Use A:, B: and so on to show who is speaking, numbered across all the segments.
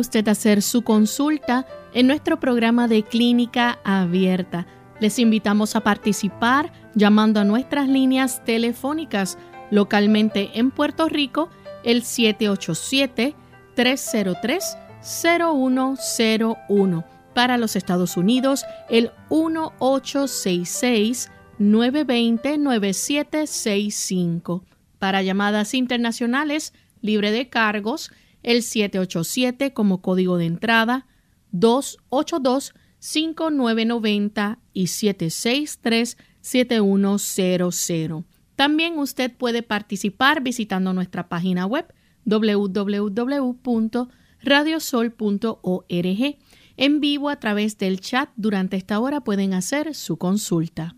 A: Usted hacer su consulta en nuestro programa de clínica abierta. Les invitamos a participar llamando a nuestras líneas telefónicas localmente en Puerto Rico el 787-303-0101. Para los Estados Unidos el 1866-920-9765. Para llamadas internacionales libre de cargos el 787 como código de entrada, 282-5990 y 763-7100. También usted puede participar visitando nuestra página web www.radiosol.org. En vivo a través del chat durante esta hora pueden hacer su consulta.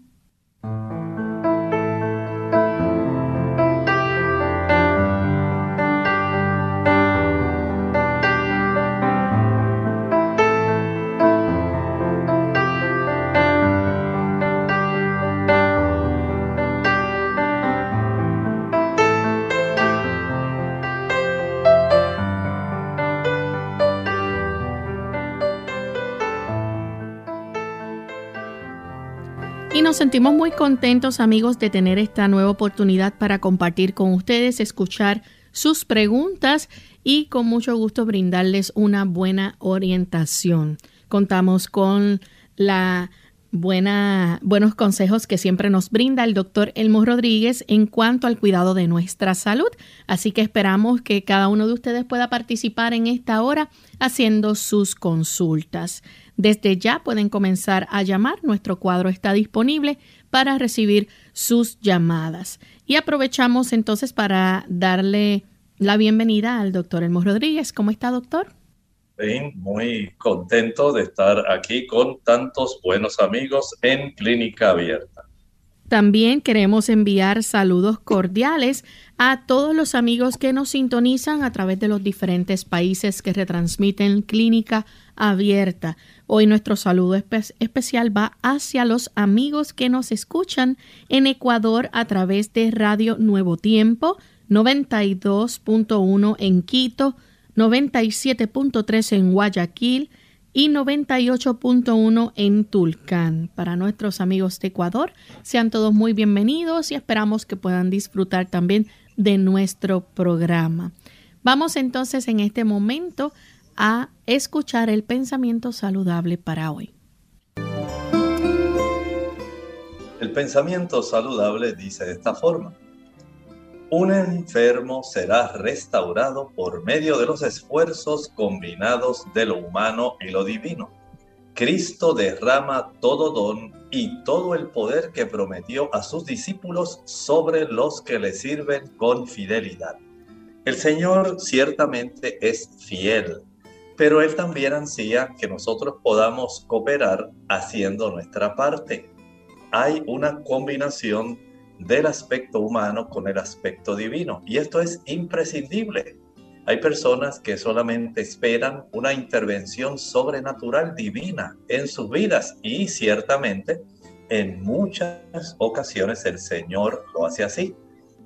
A: Nos sentimos muy contentos amigos de tener esta nueva oportunidad para compartir con ustedes, escuchar sus preguntas y con mucho gusto brindarles una buena orientación. Contamos con la buenos consejos que siempre nos brinda el doctor Elmo Rodríguez en cuanto al cuidado de nuestra salud. Así que esperamos que cada uno de ustedes pueda participar en esta hora haciendo sus consultas. Desde ya pueden comenzar a llamar. Nuestro cuadro está disponible para recibir sus llamadas. Y aprovechamos entonces para darle la bienvenida al doctor Elmo Rodríguez. ¿Cómo está, doctor?
B: Muy contento de estar aquí con tantos buenos amigos en Clínica Abierta.
A: También queremos enviar saludos cordiales a todos los amigos que nos sintonizan a través de los diferentes países que retransmiten Clínica Abierta. Hoy nuestro saludo especial va hacia los amigos que nos escuchan en Ecuador a través de Radio Nuevo Tiempo 92.1 en Quito, 97.3 en Guayaquil y 98.1 en Tulcán. Para nuestros amigos de Ecuador, sean todos muy bienvenidos y esperamos que puedan disfrutar también de nuestro programa. Vamos entonces en este momento a escuchar el pensamiento saludable para hoy.
B: El pensamiento saludable dice de esta forma. Un enfermo será restaurado por medio de los esfuerzos combinados de lo humano y lo divino. Cristo derrama todo don y todo el poder que prometió a sus discípulos sobre los que le sirven con fidelidad. El Señor ciertamente es fiel pero Él también ansía que nosotros podamos cooperar haciendo nuestra parte. Hay una combinación del aspecto humano con el aspecto divino y esto es imprescindible. Hay personas que solamente esperan una intervención sobrenatural divina en sus vidas y ciertamente en muchas ocasiones el Señor lo hace así,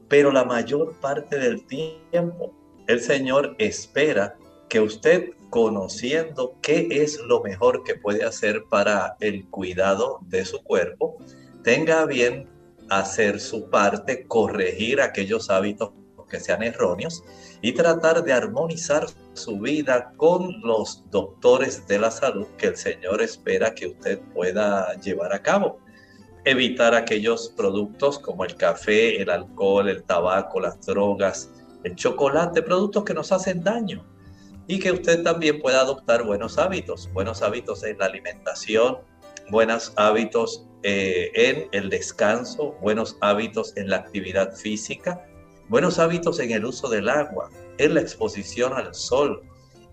B: pero la mayor parte del tiempo el Señor espera que usted conociendo qué es lo mejor que puede hacer para el cuidado de su cuerpo, tenga bien hacer su parte, corregir aquellos hábitos que sean erróneos y tratar de armonizar su vida con los doctores de la salud que el Señor espera que usted pueda llevar a cabo. Evitar aquellos productos como el café, el alcohol, el tabaco, las drogas, el chocolate, productos que nos hacen daño. Y que usted también pueda adoptar buenos hábitos, buenos hábitos en la alimentación, buenos hábitos eh, en el descanso, buenos hábitos en la actividad física, buenos hábitos en el uso del agua, en la exposición al sol,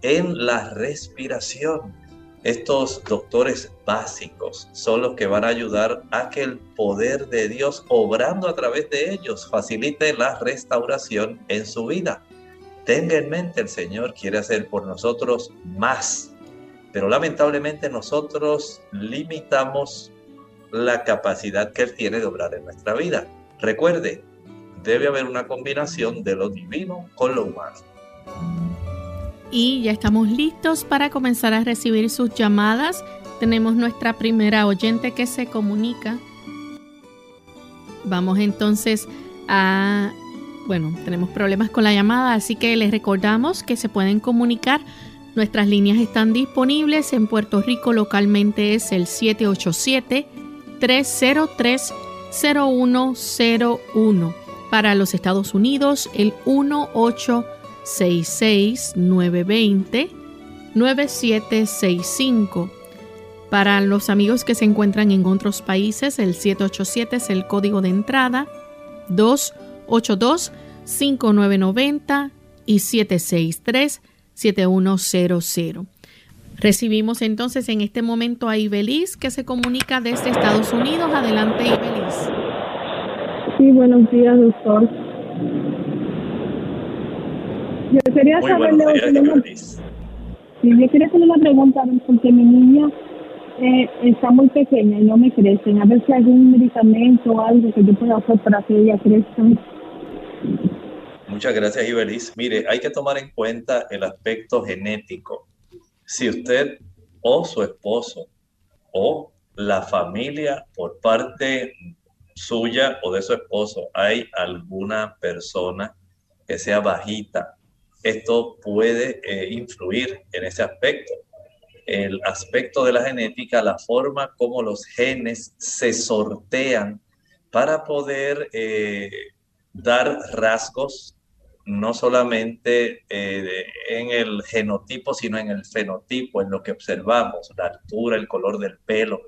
B: en la respiración. Estos doctores básicos son los que van a ayudar a que el poder de Dios, obrando a través de ellos, facilite la restauración en su vida. Tenga en mente, el Señor quiere hacer por nosotros más, pero lamentablemente nosotros limitamos la capacidad que Él tiene de obrar en nuestra vida. Recuerde, debe haber una combinación de lo divino con lo humano.
A: Y ya estamos listos para comenzar a recibir sus llamadas. Tenemos nuestra primera oyente que se comunica. Vamos entonces a... Bueno, tenemos problemas con la llamada, así que les recordamos que se pueden comunicar. Nuestras líneas están disponibles en Puerto Rico localmente es el 787 303 0101 para los Estados Unidos, el 1866-920-9765. Para los amigos que se encuentran en otros países, el 787 es el código de entrada, 282-5990 y 763-7100. Recibimos entonces en este momento a Ibeliz que se comunica desde Estados Unidos. Adelante, Ibeliz.
C: Sí, buenos días, doctor. Yo quería saberle, sí, yo quería hacerle una pregunta porque mi niña eh, está muy pequeña y no me crece. A ver si hay algún medicamento o algo que yo pueda hacer para que ella crezca.
B: Muchas gracias, Ibelis. Mire, hay que tomar en cuenta el aspecto genético. Si usted o su esposo o la familia por parte suya o de su esposo hay alguna persona que sea bajita, esto puede eh, influir en ese aspecto. El aspecto de la genética, la forma como los genes se sortean para poder eh, dar rasgos no solamente eh, en el genotipo, sino en el fenotipo, en lo que observamos, la altura, el color del pelo,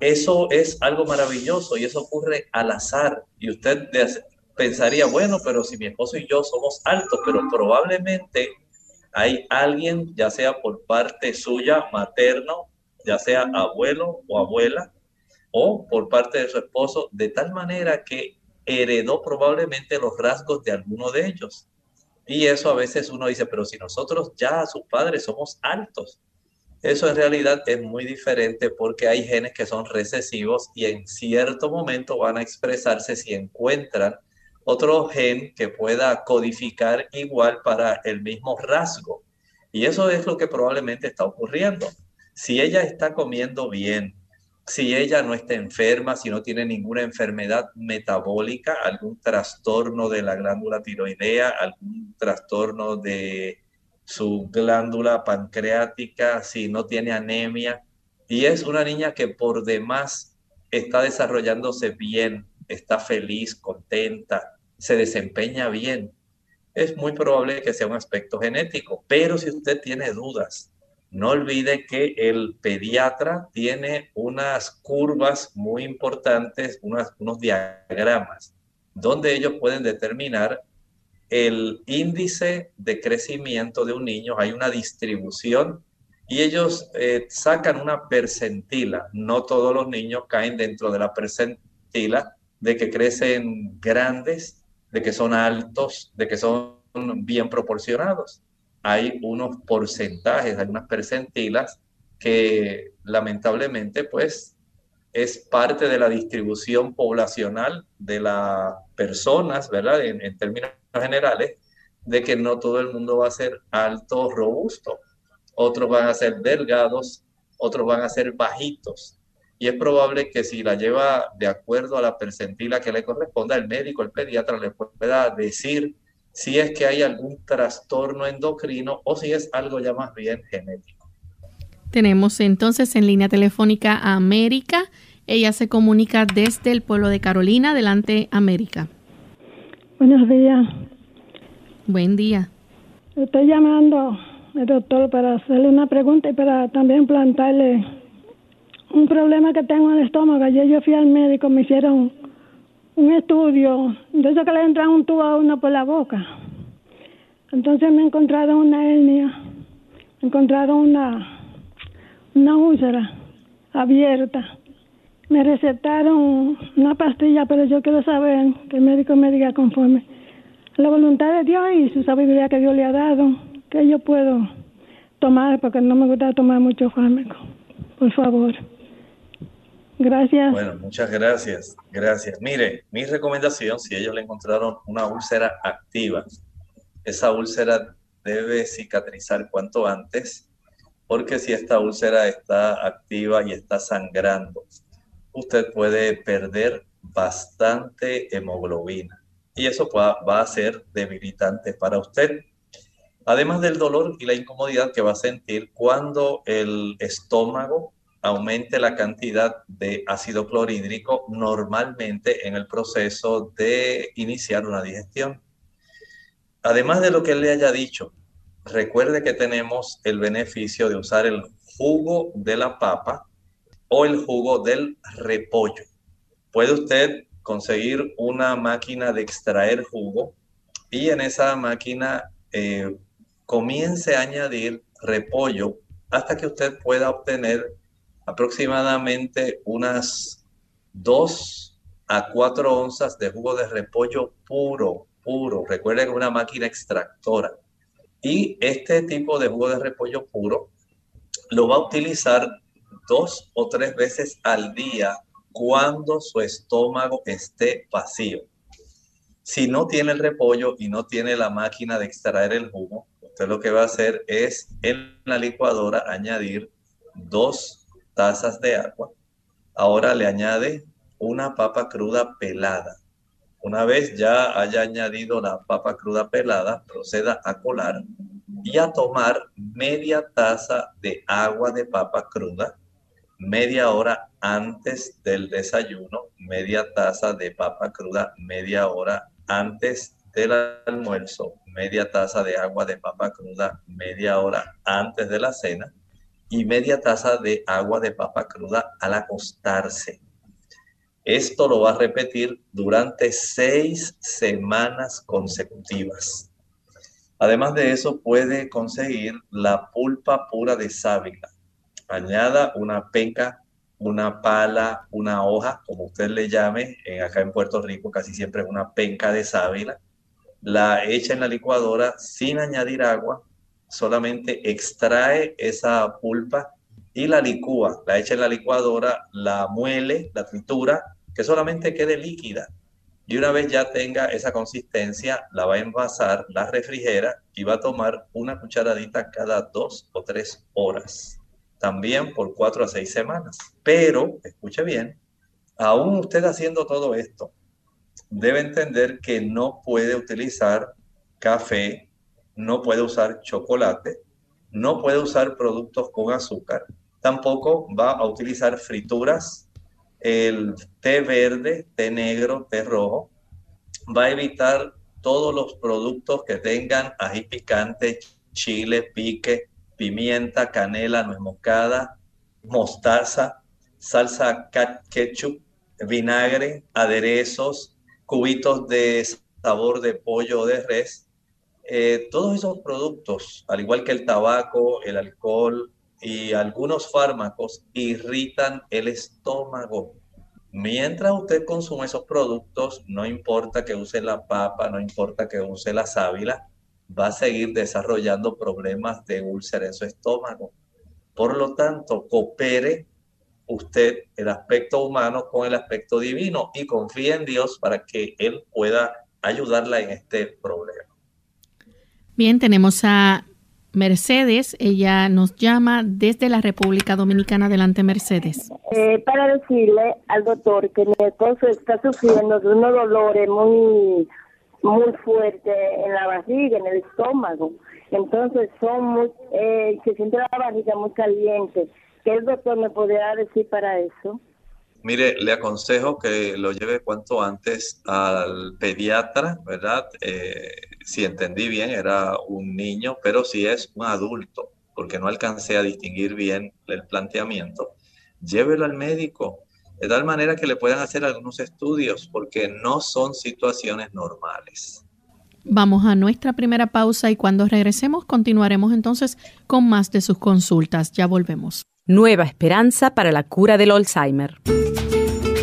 B: eso es algo maravilloso y eso ocurre al azar. Y usted pensaría, bueno, pero si mi esposo y yo somos altos, pero probablemente hay alguien, ya sea por parte suya, materno, ya sea abuelo o abuela, o por parte de su esposo, de tal manera que heredó probablemente los rasgos de alguno de ellos. Y eso a veces uno dice, pero si nosotros ya sus padres somos altos, eso en realidad es muy diferente porque hay genes que son recesivos y en cierto momento van a expresarse si encuentran otro gen que pueda codificar igual para el mismo rasgo. Y eso es lo que probablemente está ocurriendo. Si ella está comiendo bien, si ella no está enferma, si no tiene ninguna enfermedad metabólica, algún trastorno de la glándula tiroidea, algún trastorno de su glándula pancreática, si no tiene anemia. Y es una niña que por demás está desarrollándose bien, está feliz, contenta, se desempeña bien. Es muy probable que sea un aspecto genético, pero si usted tiene dudas, no olvide que el pediatra tiene unas curvas muy importantes, unos diagramas, donde ellos pueden determinar el índice de crecimiento de un niño, hay una distribución y ellos eh, sacan una percentila. No todos los niños caen dentro de la percentila de que crecen grandes, de que son altos, de que son bien proporcionados. Hay unos porcentajes, hay unas percentilas que lamentablemente pues es parte de la distribución poblacional de las personas, ¿verdad? en términos generales de que no todo el mundo va a ser alto, robusto. Otros van a ser delgados, otros van a ser bajitos. Y es probable que si la lleva de acuerdo a la percentila que le corresponda, el médico, el pediatra le pueda decir si es que hay algún trastorno endocrino o si es algo ya más bien genético.
A: Tenemos entonces en línea telefónica a América. Ella se comunica desde el pueblo de Carolina. Adelante, América.
D: Buenos días.
A: Buen día.
D: Estoy llamando, al doctor, para hacerle una pregunta y para también plantarle un problema que tengo en el estómago. Ayer yo fui al médico, me hicieron un estudio, de eso que le entran un tubo a uno por la boca. Entonces me encontraron una hernia, me encontraron una, una úlcera abierta. Me recetaron una pastilla, pero yo quiero saber que el médico me diga conforme la voluntad de Dios y su sabiduría que Dios le ha dado, que yo puedo tomar, porque no me gusta tomar mucho fármaco. Por favor. Gracias.
B: Bueno, muchas gracias. Gracias. Mire, mi recomendación, si ellos le encontraron una úlcera activa, esa úlcera debe cicatrizar cuanto antes, porque si esta úlcera está activa y está sangrando, usted puede perder bastante hemoglobina y eso va a ser debilitante para usted. Además del dolor y la incomodidad que va a sentir cuando el estómago aumente la cantidad de ácido clorhídrico normalmente en el proceso de iniciar una digestión. Además de lo que le haya dicho, recuerde que tenemos el beneficio de usar el jugo de la papa o el jugo del repollo. Puede usted conseguir una máquina de extraer jugo y en esa máquina eh, comience a añadir repollo hasta que usted pueda obtener aproximadamente unas 2 a 4 onzas de jugo de repollo puro, puro. Recuerden una máquina extractora. Y este tipo de jugo de repollo puro lo va a utilizar dos o tres veces al día cuando su estómago esté vacío. Si no tiene el repollo y no tiene la máquina de extraer el jugo, usted lo que va a hacer es en la licuadora añadir dos tazas de agua. Ahora le añade una papa cruda pelada. Una vez ya haya añadido la papa cruda pelada, proceda a colar y a tomar media taza de agua de papa cruda media hora antes del desayuno, media taza de papa cruda media hora antes del almuerzo, media taza de agua de papa cruda media hora antes de la cena y media taza de agua de papa cruda al acostarse. Esto lo va a repetir durante seis semanas consecutivas. Además de eso, puede conseguir la pulpa pura de sábila. Añada una penca, una pala, una hoja, como usted le llame. En, acá en Puerto Rico casi siempre es una penca de sábila. La echa en la licuadora sin añadir agua solamente extrae esa pulpa y la licúa, la echa en la licuadora, la muele, la tritura, que solamente quede líquida. Y una vez ya tenga esa consistencia, la va a envasar, la refrigera y va a tomar una cucharadita cada dos o tres horas. También por cuatro a seis semanas. Pero, escuche bien, aún usted haciendo todo esto, debe entender que no puede utilizar café, no puede usar chocolate, no puede usar productos con azúcar, tampoco va a utilizar frituras, el té verde, té negro, té rojo, va a evitar todos los productos que tengan ají picante, chile, pique, pimienta, canela, nuez moscada, mostaza, salsa ketchup, vinagre, aderezos, cubitos de sabor de pollo o de res, eh, todos esos productos, al igual que el tabaco, el alcohol y algunos fármacos, irritan el estómago. Mientras usted consume esos productos, no importa que use la papa, no importa que use la sábila, va a seguir desarrollando problemas de úlcera en su estómago. Por lo tanto, coopere usted el aspecto humano con el aspecto divino y confíe en Dios para que Él pueda ayudarla en este problema.
A: Bien, tenemos a Mercedes, ella nos llama desde la República Dominicana. Adelante, Mercedes.
E: Eh, para decirle al doctor que mi esposo está sufriendo de unos dolores muy muy fuerte en la barriga, en el estómago. Entonces son muy, eh, se siente la barriga muy caliente. ¿Qué el doctor me podría decir para eso?
B: Mire, le aconsejo que lo lleve cuanto antes al pediatra, ¿verdad? Eh, si entendí bien, era un niño, pero si es un adulto, porque no alcancé a distinguir bien el planteamiento, llévelo al médico, de tal manera que le puedan hacer algunos estudios, porque no son situaciones normales.
A: Vamos a nuestra primera pausa y cuando regresemos continuaremos entonces con más de sus consultas. Ya volvemos.
F: Nueva esperanza para la cura del Alzheimer.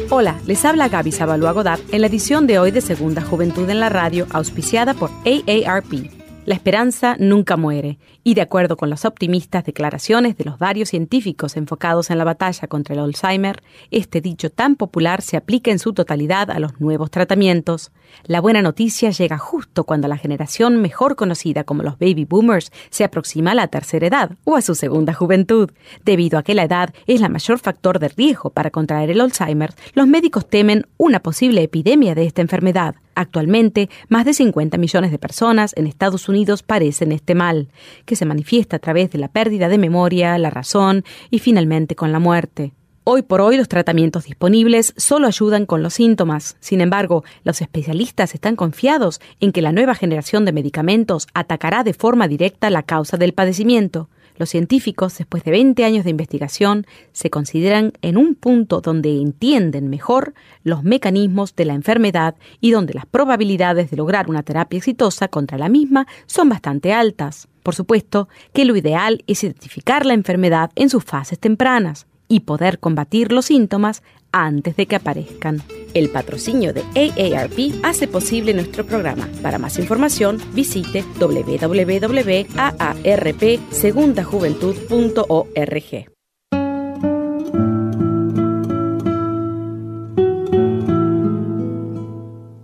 F: Hola, les habla Gaby Sabalua Godard en la edición de hoy de Segunda Juventud en la Radio, auspiciada por AARP. La esperanza nunca muere, y de acuerdo con las optimistas declaraciones de los varios científicos enfocados en la batalla contra el Alzheimer, este dicho tan popular se aplica en su totalidad a los nuevos tratamientos. La buena noticia llega justo cuando la generación mejor conocida como los baby boomers se aproxima a la tercera edad o a su segunda juventud. Debido a que la edad es la mayor factor de riesgo para contraer el Alzheimer, los médicos temen una posible epidemia de esta enfermedad. Actualmente, más de 50 millones de personas en Estados Unidos padecen este mal, que se manifiesta a través de la pérdida de memoria, la razón y finalmente con la muerte. Hoy por hoy los tratamientos disponibles solo ayudan con los síntomas. Sin embargo, los especialistas están confiados en que la nueva generación de medicamentos atacará de forma directa la causa del padecimiento. Los científicos, después de 20 años de investigación, se consideran en un punto donde entienden mejor los mecanismos de la enfermedad y donde las probabilidades de lograr una terapia exitosa contra la misma son bastante altas. Por supuesto que lo ideal es identificar la enfermedad en sus fases tempranas y poder combatir los síntomas antes de que aparezcan. El patrocinio de AARP hace posible nuestro programa. Para más información, visite www.aarpsegundajuventud.org.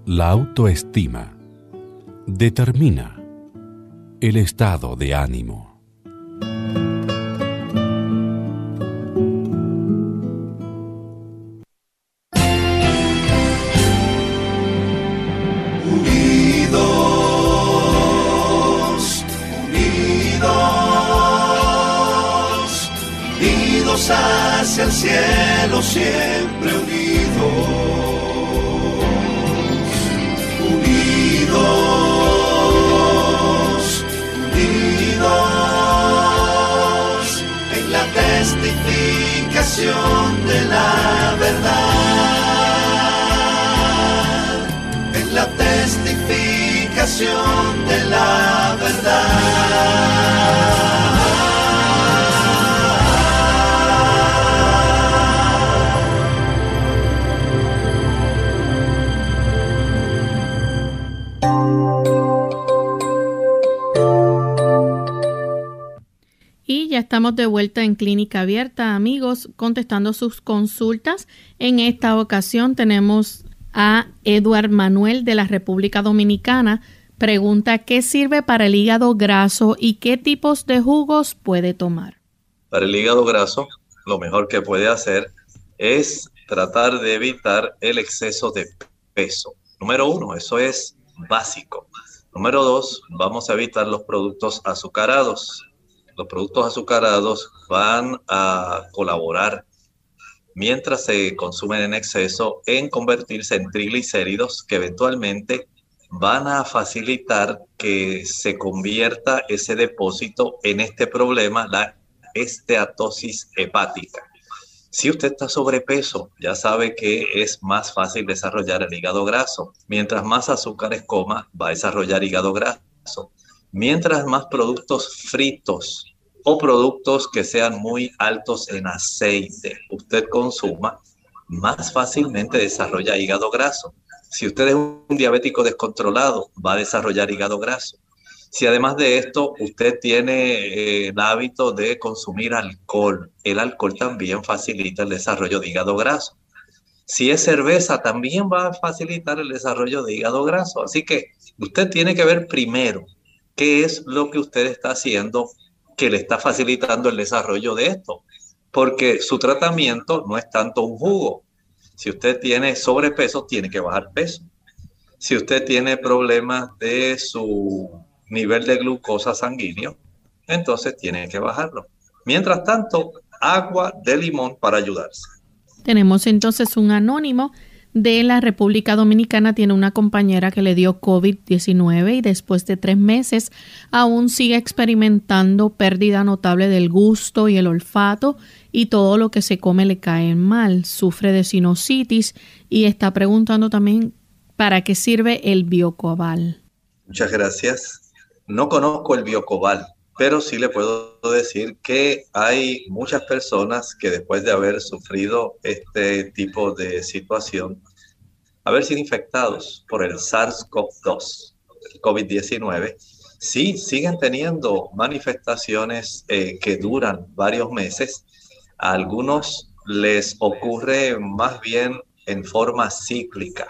G: La autoestima determina el estado de ánimo.
H: el cielo siempre unidos, unidos, testificación de la verdad, en la testificación de la verdad.
A: Estamos de vuelta en Clínica Abierta, amigos, contestando sus consultas. En esta ocasión tenemos a Eduard Manuel de la República Dominicana. Pregunta, ¿qué sirve para el hígado graso y qué tipos de jugos puede tomar?
B: Para el hígado graso, lo mejor que puede hacer es tratar de evitar el exceso de peso. Número uno, eso es básico. Número dos, vamos a evitar los productos azucarados los productos azucarados van a colaborar mientras se consumen en exceso en convertirse en triglicéridos que eventualmente van a facilitar que se convierta ese depósito en este problema, la esteatosis hepática. Si usted está sobrepeso, ya sabe que es más fácil desarrollar el hígado graso. Mientras más azúcares coma, va a desarrollar hígado graso. Mientras más productos fritos o productos que sean muy altos en aceite usted consuma, más fácilmente desarrolla hígado graso. Si usted es un diabético descontrolado, va a desarrollar hígado graso. Si además de esto usted tiene eh, el hábito de consumir alcohol, el alcohol también facilita el desarrollo de hígado graso. Si es cerveza, también va a facilitar el desarrollo de hígado graso. Así que usted tiene que ver primero qué es lo que usted está haciendo que le está facilitando el desarrollo de esto, porque su tratamiento no es tanto un jugo. Si usted tiene sobrepeso, tiene que bajar peso. Si usted tiene problemas de su nivel de glucosa sanguíneo, entonces tiene que bajarlo. Mientras tanto, agua de limón para ayudarse.
A: Tenemos entonces un anónimo de la República Dominicana. Tiene una compañera que le dio COVID-19 y después de tres meses aún sigue experimentando pérdida notable del gusto y el olfato y todo lo que se come le cae mal. Sufre de sinusitis y está preguntando también para qué sirve el biocobal.
B: Muchas gracias. No conozco el biocobal pero sí le puedo decir que hay muchas personas que después de haber sufrido este tipo de situación, haber sido infectados por el SARS-CoV-2, COVID-19, sí siguen teniendo manifestaciones eh, que duran varios meses. A algunos les ocurre más bien en forma cíclica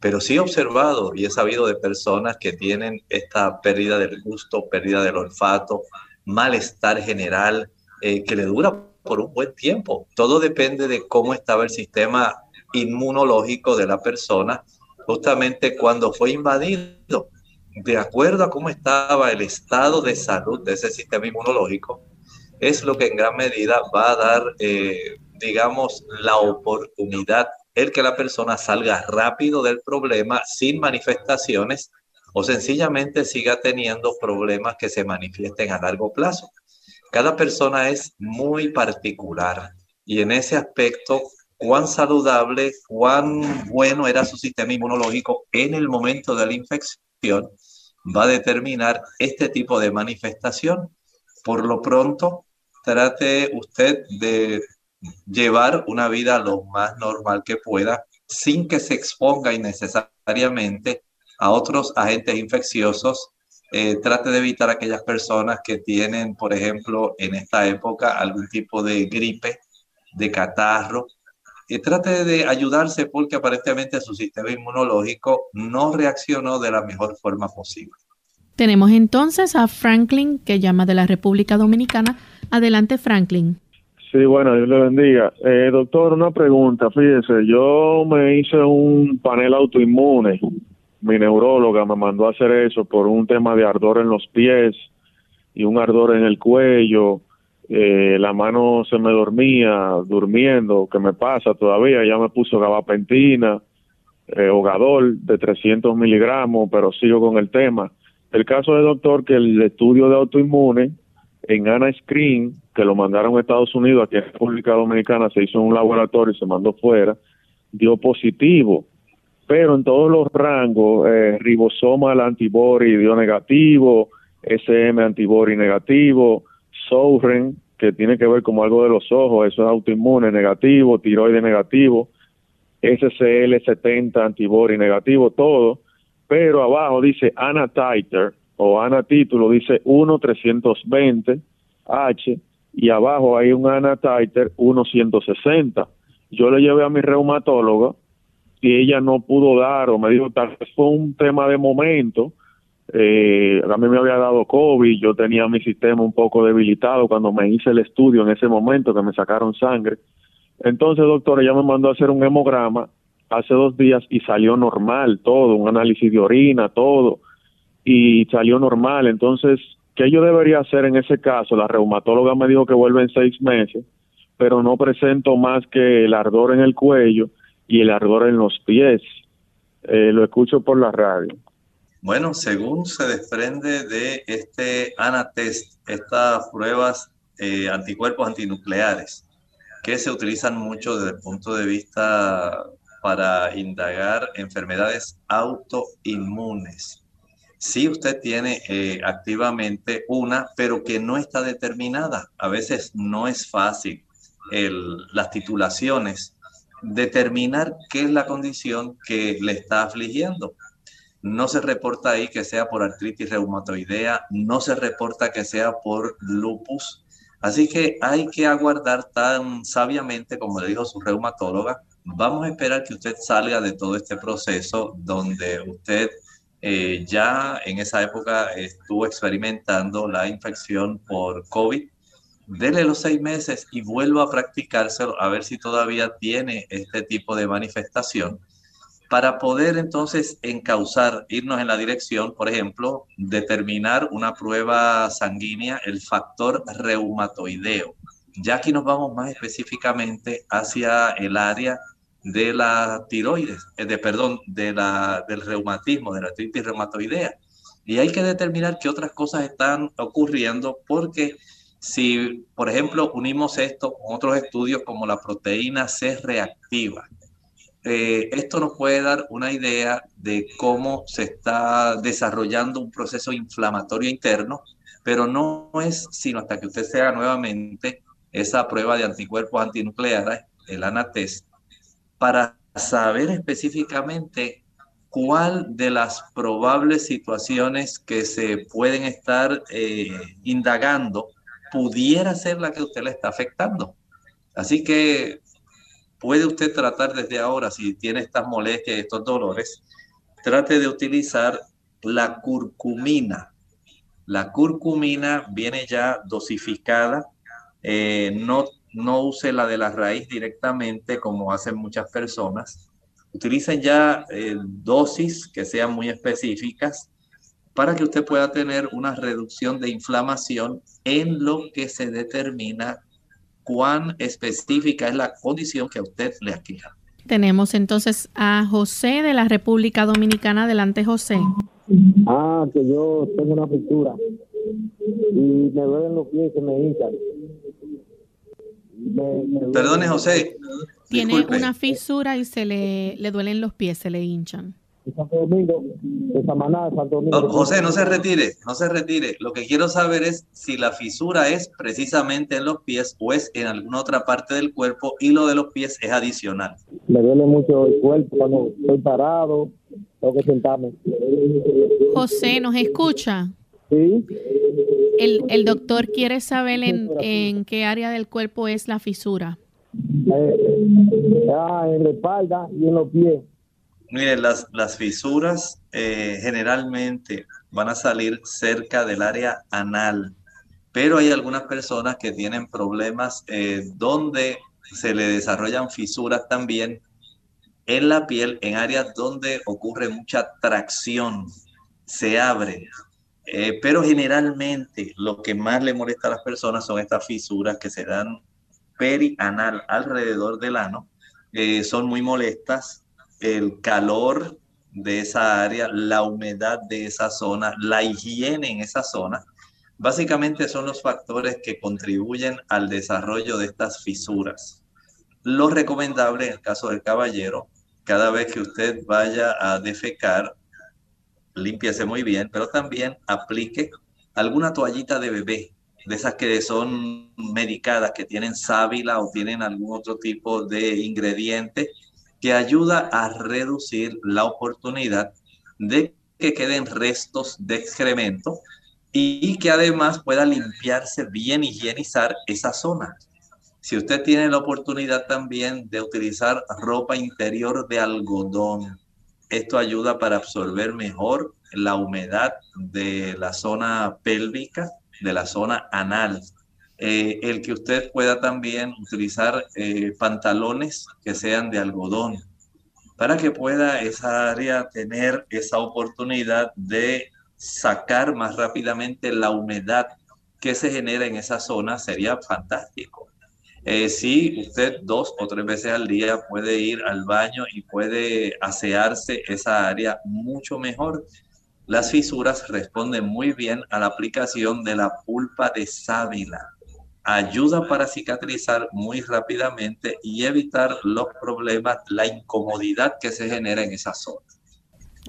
B: pero sí he observado y he sabido de personas que tienen esta pérdida del gusto, pérdida del olfato, malestar general, eh, que le dura por un buen tiempo. Todo depende de cómo estaba el sistema inmunológico de la persona justamente cuando fue invadido. De acuerdo a cómo estaba el estado de salud de ese sistema inmunológico, es lo que en gran medida va a dar, eh, digamos, la oportunidad el que la persona salga rápido del problema sin manifestaciones o sencillamente siga teniendo problemas que se manifiesten a largo plazo. Cada persona es muy particular y en ese aspecto, cuán saludable, cuán bueno era su sistema inmunológico en el momento de la infección va a determinar este tipo de manifestación. Por lo pronto, trate usted de llevar una vida lo más normal que pueda sin que se exponga innecesariamente a otros agentes infecciosos. Eh, trate de evitar aquellas personas que tienen, por ejemplo, en esta época algún tipo de gripe, de catarro. Y trate de ayudarse porque aparentemente su sistema inmunológico no reaccionó de la mejor forma posible.
A: Tenemos entonces a Franklin, que llama de la República Dominicana. Adelante, Franklin.
I: Sí, bueno, Dios le bendiga. Eh, doctor, una pregunta, fíjese, yo me hice un panel autoinmune, mi neuróloga me mandó a hacer eso por un tema de ardor en los pies y un ardor en el cuello, eh, la mano se me dormía durmiendo, ¿qué me pasa todavía, ya me puso gabapentina, eh, hogador de 300 miligramos, pero sigo con el tema. El caso es, doctor, que el estudio de autoinmune en Ana Screen, que lo mandaron a Estados Unidos, aquí en República Dominicana se hizo en un laboratorio y se mandó fuera, dio positivo, pero en todos los rangos, eh, ribosoma el antibody dio negativo, SM antibody negativo, Soren, que tiene que ver como algo de los ojos, eso es autoinmune negativo, tiroide negativo, SCL70 antibody negativo, todo, pero abajo dice Ana Titer, o ANA título dice 1-320 H y abajo hay un ANA Titer 1-160. Yo le llevé a mi reumatóloga y ella no pudo dar o me dijo tal vez fue un tema de momento. Eh, a mí me había dado COVID, yo tenía mi sistema un poco debilitado cuando me hice el estudio en ese momento que me sacaron sangre. Entonces, doctor, ella me mandó a hacer un hemograma hace dos días y salió normal todo, un análisis de orina, todo y salió normal. Entonces, ¿qué yo debería hacer en ese caso? La reumatóloga me dijo que vuelve en seis meses, pero no presento más que el ardor en el cuello y el ardor en los pies. Eh, lo escucho por la radio.
B: Bueno, según se desprende de este ANATEST, estas pruebas eh, anticuerpos antinucleares, que se utilizan mucho desde el punto de vista para indagar enfermedades autoinmunes si usted tiene eh, activamente una, pero que no está determinada. A veces no es fácil las titulaciones determinar qué es la condición que le está afligiendo. No se reporta ahí que sea por artritis reumatoidea, no se reporta que sea por lupus. Así que hay que aguardar tan sabiamente como le dijo su reumatóloga. Vamos a esperar que usted salga de todo este proceso donde usted eh, ya en esa época estuvo experimentando la infección por COVID. Dele los seis meses y vuelva a practicárselo a ver si todavía tiene este tipo de manifestación. Para poder entonces encauzar, irnos en la dirección, por ejemplo, determinar una prueba sanguínea, el factor reumatoideo. Ya aquí nos vamos más específicamente hacia el área de la tiroides, eh, de, perdón, de la, del reumatismo, de la artritis reumatoidea. Y hay que determinar qué otras cosas están ocurriendo porque si, por ejemplo, unimos esto con otros estudios como la proteína C reactiva, eh, esto nos puede dar una idea de cómo se está desarrollando un proceso inflamatorio interno, pero no es sino hasta que usted se haga nuevamente esa prueba de anticuerpos antinucleares, el ANATES, para saber específicamente cuál de las probables situaciones que se pueden estar eh, indagando pudiera ser la que usted le está afectando. Así que puede usted tratar desde ahora, si tiene estas molestias estos dolores, trate de utilizar la curcumina. La curcumina viene ya dosificada, eh, no, no use la de la raíz directamente como hacen muchas personas. Utilicen ya eh, dosis que sean muy específicas para que usted pueda tener una reducción de inflamación en lo que se determina cuán específica es la condición que a usted le aqueja.
A: Tenemos entonces a José de la República Dominicana. Adelante, José.
J: Ah, que yo tengo una fractura y me duelen los pies, se me hinchan.
B: Perdone, José.
A: Tiene una fisura y se le, le duelen los pies, se le hinchan.
B: José, no se retire, no se retire. Lo que quiero saber es si la fisura es precisamente en los pies o es en alguna otra parte del cuerpo y lo de los pies es adicional.
J: Me duele mucho el cuerpo cuando estoy parado, tengo que sentarme.
A: José, ¿nos escucha?
J: Sí.
A: El, el doctor quiere saber en, en, qué área del cuerpo es la fisura.
J: Eh, ah, en la espalda y en los pies.
B: Mire, las, las fisuras eh, generalmente van a salir cerca del área anal, pero hay algunas personas que tienen problemas eh, donde se le desarrollan fisuras también en la piel, en áreas donde ocurre mucha tracción, se abre. Eh, pero generalmente lo que más le molesta a las personas son estas fisuras que se dan perianal alrededor del ano. son muy molestas, el calor de esa área, la humedad de esa zona, la higiene en esa zona, básicamente son los factores que contribuyen al desarrollo de estas fisuras. Lo recomendable en el caso del caballero, cada vez que usted vaya a defecar, límpiese muy bien, pero también aplique alguna toallita de bebé, de esas que son medicadas, que tienen sábila o tienen algún otro tipo de ingrediente que ayuda a reducir la oportunidad de que queden restos de excremento y que además pueda limpiarse bien, higienizar esa zona. Si usted tiene la oportunidad también de utilizar ropa interior de algodón, esto ayuda para absorber mejor la humedad de la zona pélvica, de la zona anal. Eh, el que usted pueda también utilizar eh, pantalones que sean de algodón para que pueda esa área tener esa oportunidad de sacar más rápidamente la humedad que se genera en esa zona sería fantástico. Eh, si usted dos o tres veces al día puede ir al baño y puede asearse esa área mucho mejor, las fisuras responden muy bien a la aplicación de la pulpa de sábila ayuda para cicatrizar muy rápidamente y evitar los problemas, la incomodidad que se genera en esa zona.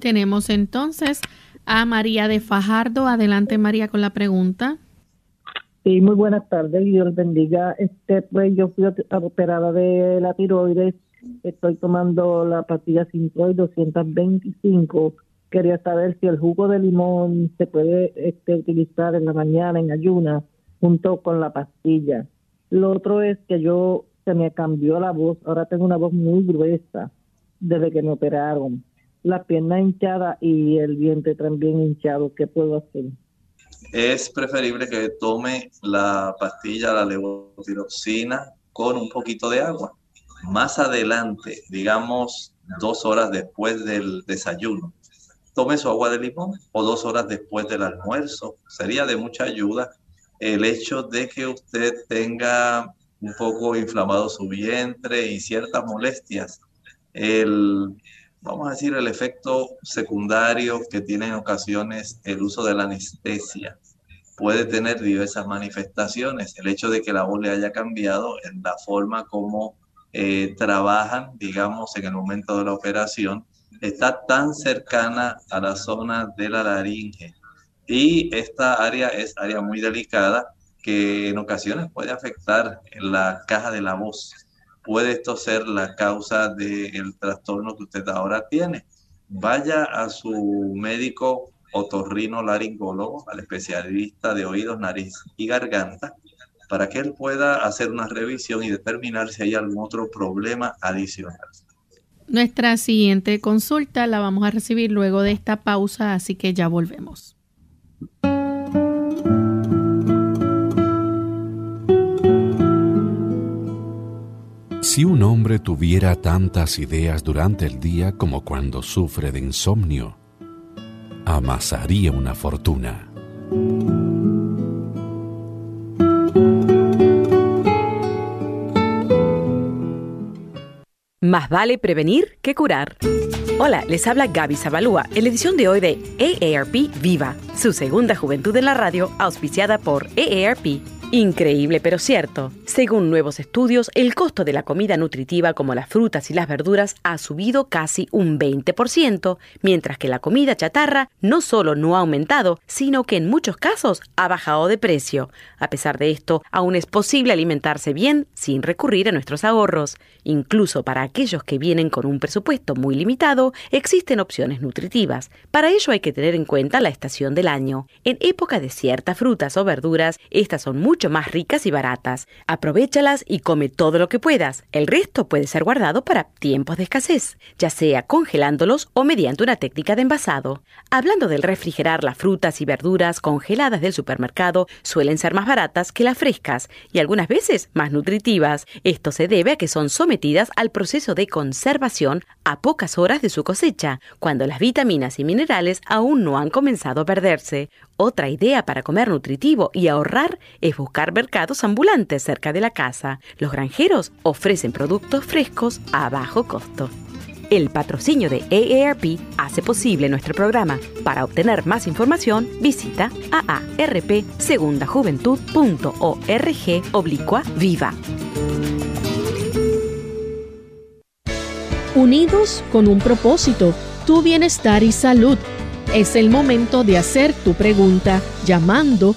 A: Tenemos entonces a María de Fajardo. Adelante María con la pregunta.
K: Sí, muy buenas tardes, Dios bendiga. Este, pues yo fui operada de la tiroides, estoy tomando la pastilla Sintroid 225. Quería saber si el jugo de limón se puede este, utilizar en la mañana en ayunas junto con la pastilla. Lo otro es que yo se me cambió la voz, ahora tengo una voz muy gruesa desde que me operaron. La pierna hinchada y el vientre también hinchado, ¿qué puedo hacer?
B: Es preferible que tome la pastilla, la levotiroxina, con un poquito de agua. Más adelante, digamos dos horas después del desayuno. Tome su agua de limón o dos horas después del almuerzo. Sería de mucha ayuda el hecho de que usted tenga un poco inflamado su vientre y ciertas molestias. El, vamos a decir, el efecto secundario que tiene en ocasiones el uso de la anestesia puede tener diversas manifestaciones. El hecho de que la voz le haya cambiado en la forma como eh, trabajan, digamos, en el momento de la operación, está tan cercana a la zona de la laringe. Y esta área es área muy delicada que en ocasiones puede afectar la caja de la voz. Puede esto ser la causa del trastorno que usted ahora tiene. Vaya a su médico otorrino laringólogo, al especialista de oídos, nariz y garganta, para que él pueda hacer una revisión y determinar si hay algún otro problema adicional.
A: Nuestra siguiente consulta la vamos a recibir luego de esta pausa, así que ya volvemos.
G: Si un hombre tuviera tantas ideas durante el día como cuando sufre de insomnio, amasaría una fortuna.
F: Más vale prevenir que curar. Hola, les habla Gaby Zabalúa en la edición de hoy de AARP Viva, su segunda juventud en la radio, auspiciada por AARP Increíble pero cierto. Según nuevos estudios, el costo de la comida nutritiva como las frutas y las verduras ha subido casi un 20%, mientras que la comida chatarra no solo no ha aumentado, sino que en muchos casos ha bajado de precio. A pesar de esto, aún es posible alimentarse bien sin recurrir a nuestros ahorros. Incluso para aquellos que vienen con un presupuesto muy limitado, existen opciones nutritivas. Para ello hay que tener en cuenta la estación del año. En época de ciertas frutas o verduras, estas son mucho más ricas y baratas. Aprovechalas y come todo lo que puedas. El resto puede ser guardado para tiempos de escasez, ya sea congelándolos o mediante una técnica de envasado. Hablando del refrigerar las frutas y verduras congeladas del supermercado, suelen ser más baratas que las frescas y algunas veces más nutritivas. Esto se debe a que son sometidas al proceso de conservación a pocas horas de su cosecha, cuando las vitaminas y minerales aún no han comenzado a perderse. Otra idea para comer nutritivo y ahorrar es buscar mercados ambulantes cerca de la casa. Los granjeros ofrecen productos frescos a bajo costo. El patrocinio de AARP hace posible nuestro programa. Para obtener más información, visita aarpsegundajuventud.org oblicua viva.
A: Unidos con un propósito, tu bienestar y salud. Es el momento de hacer tu pregunta llamando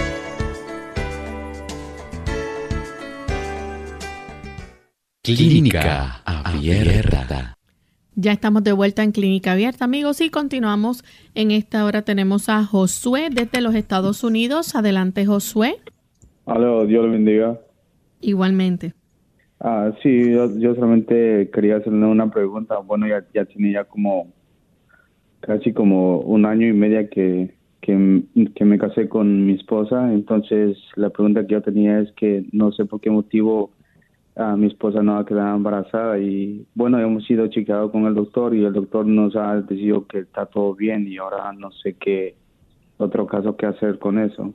L: Clínica Abierta.
A: Ya estamos de vuelta en Clínica Abierta, amigos, y continuamos. En esta hora tenemos a Josué desde los Estados Unidos. Adelante, Josué.
M: Hola, Dios le bendiga.
A: Igualmente.
M: Ah, sí, yo, solamente quería hacerle una pregunta. Bueno, ya, ya tiene ya como casi como un año y media que, que, me casé con mi esposa. Entonces, la pregunta que yo tenía es que no sé por qué motivo a mi esposa no ha quedado embarazada. Y bueno, hemos sido chequeados con el doctor y el doctor nos ha dicho que está todo bien y ahora no sé qué otro caso que hacer con eso.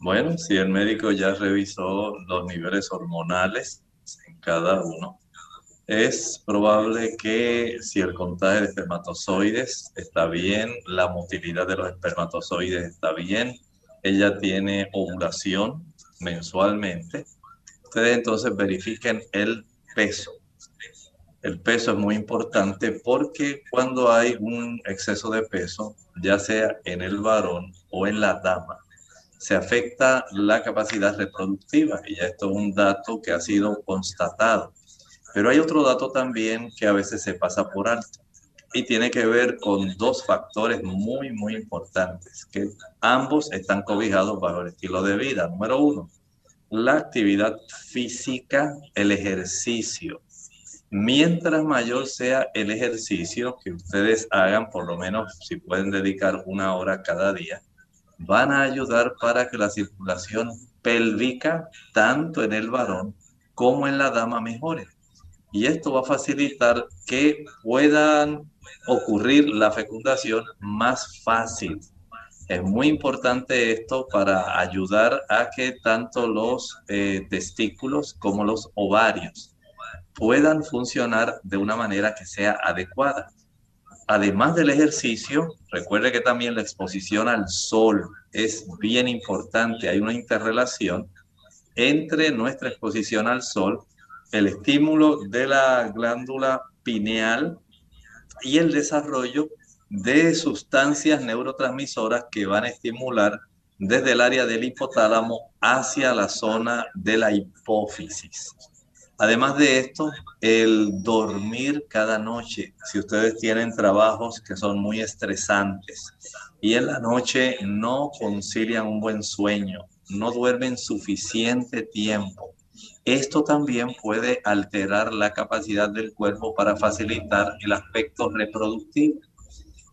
B: Bueno, si el médico ya revisó los niveles hormonales en cada uno, es probable que si el contagio de espermatozoides está bien, la motilidad de los espermatozoides está bien, ella tiene ovulación mensualmente, ustedes entonces verifiquen el peso. El peso es muy importante porque cuando hay un exceso de peso, ya sea en el varón o en la dama, se afecta la capacidad reproductiva y ya esto es un dato que ha sido constatado. Pero hay otro dato también que a veces se pasa por alto. y tiene que ver con dos factores muy, muy importantes, que ambos están cobijados bajo el estilo de vida. Número uno, la actividad física, el ejercicio. Mientras mayor sea el ejercicio que ustedes hagan, por lo menos si pueden dedicar una hora cada día, van a ayudar para que la circulación pélvica, tanto en el varón como en la dama, mejore. Y esto va a facilitar que puedan ocurrir la fecundación más fácil. Es muy importante esto para ayudar a que tanto los eh, testículos como los ovarios puedan funcionar de una manera que sea adecuada. Además del ejercicio, recuerde que también la exposición al sol es bien importante. Hay una interrelación entre nuestra exposición al sol, el estímulo de la glándula pineal y el desarrollo de sustancias neurotransmisoras que van a estimular desde el área del hipotálamo hacia la zona de la hipófisis. Además de esto, el dormir cada noche, si ustedes tienen trabajos que son muy estresantes y en la noche no concilian un buen sueño, no duermen suficiente tiempo, esto también puede alterar la capacidad del cuerpo para facilitar el aspecto reproductivo.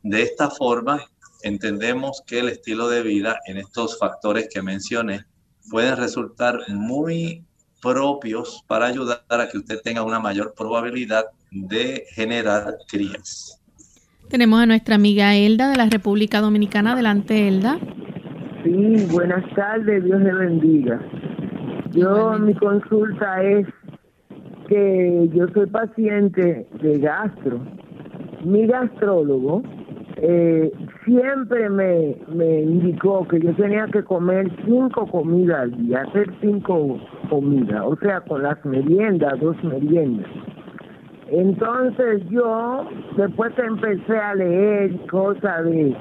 B: De esta forma, entendemos que el estilo de vida en estos factores que mencioné pueden resultar muy propios para ayudar a que usted tenga una mayor probabilidad de generar crías.
A: Tenemos a nuestra amiga Elda de la República Dominicana. Adelante, Elda.
N: Sí, buenas tardes, Dios le bendiga. Yo, mi consulta es que yo soy paciente de gastro. Mi gastrólogo eh, siempre me, me indicó que yo tenía que comer cinco comidas al día, hacer cinco comidas, o sea, con las meriendas, dos meriendas. Entonces yo, después que empecé a leer cosas de